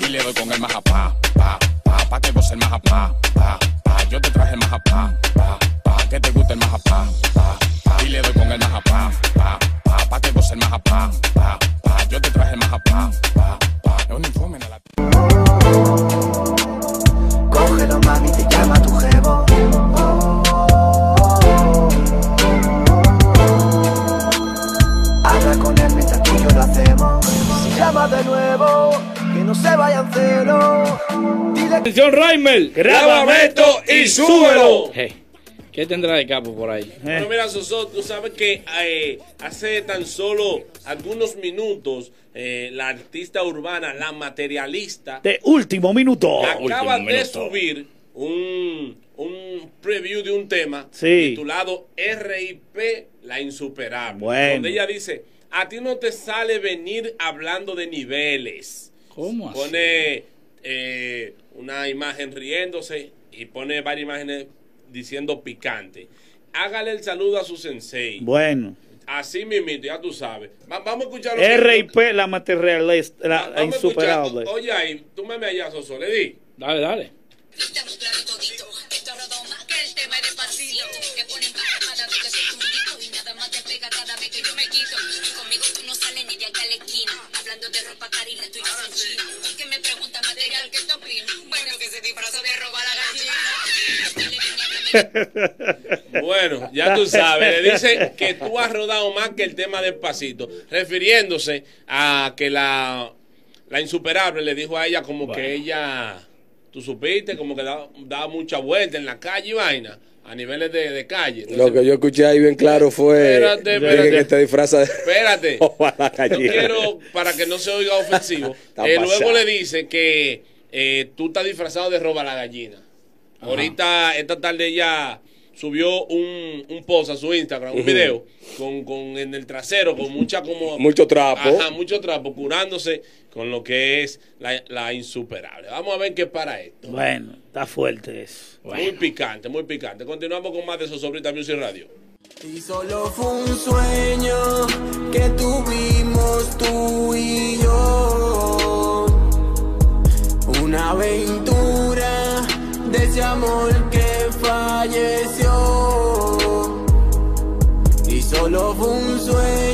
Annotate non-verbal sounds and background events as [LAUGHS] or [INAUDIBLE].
Y le doy con el majapá, pa, pa, pa que goce el majapá, pa, pa. Yo te traje el majapá, pa, pa, que te guste el majapá, pa, pa. Y le doy con el majapá, pa, pa, pa que goce el majapá, pa, pa. Yo te traje el majapá, pa, pa. Es un informe la... Cógelo mami, te llama tu jevo. Habla con él mientras tú lo hacemos. Llama de nuevo, no se vayan cero. Dile Atención, Raimel. Grábame esto y súbelo. Hey, ¿Qué tendrá de capo por ahí? Bueno, mira, Soso, tú sabes que eh, hace tan solo algunos minutos eh, la artista urbana, la materialista, De último minuto. acaba último de minuto. subir un, un preview de un tema Sí. titulado RIP La Insuperable. Bueno. Donde ella dice, a ti no te sale venir hablando de niveles. ¿Cómo así? Pone eh, una imagen riéndose y pone varias imágenes diciendo picante. Hágale el saludo a su sensei. Bueno. Así mismito, ya tú sabes. Va- vamos a escuchar lo RIP, la materialista, la, vamos a insuperable. Oye, ahí, tú me allá, Soso, le di. Dale, dale. Ropa cara y la tuya son chinas. Y que me pregunta material que te opino. Bueno, que se disfrazó de robar la gallina. Bueno, ya tú sabes, le dice que tú has rodado más que el tema despacito, refiriéndose a que la, la insuperable le dijo a ella como que ella, tú supiste, como que daba, daba mucha vuelta en la calle y vaina, a niveles de, de calle. Lo que yo escuché ahí bien claro fue Espérate, espérate. que te disfraza de Espérate. [LAUGHS] Yo quiero, para que no se oiga ofensivo, [LAUGHS] eh, luego le dice que eh, tú estás disfrazado de roba la gallina. Ahorita, esta tarde ella subió un, un post a su Instagram, un video, con, con en el trasero, con mucha como... Mucho trapo. Ajá, mucho trapo, curándose con lo que es la, la insuperable. Vamos a ver qué para esto. Bueno, está fuerte eso. Muy picante, muy picante. Continuamos con más de Sosobrita Music Radio. Y solo fue un sueño que tuvimos tú y yo. Una aventura de ese amor que falleció. Solo fue un sueño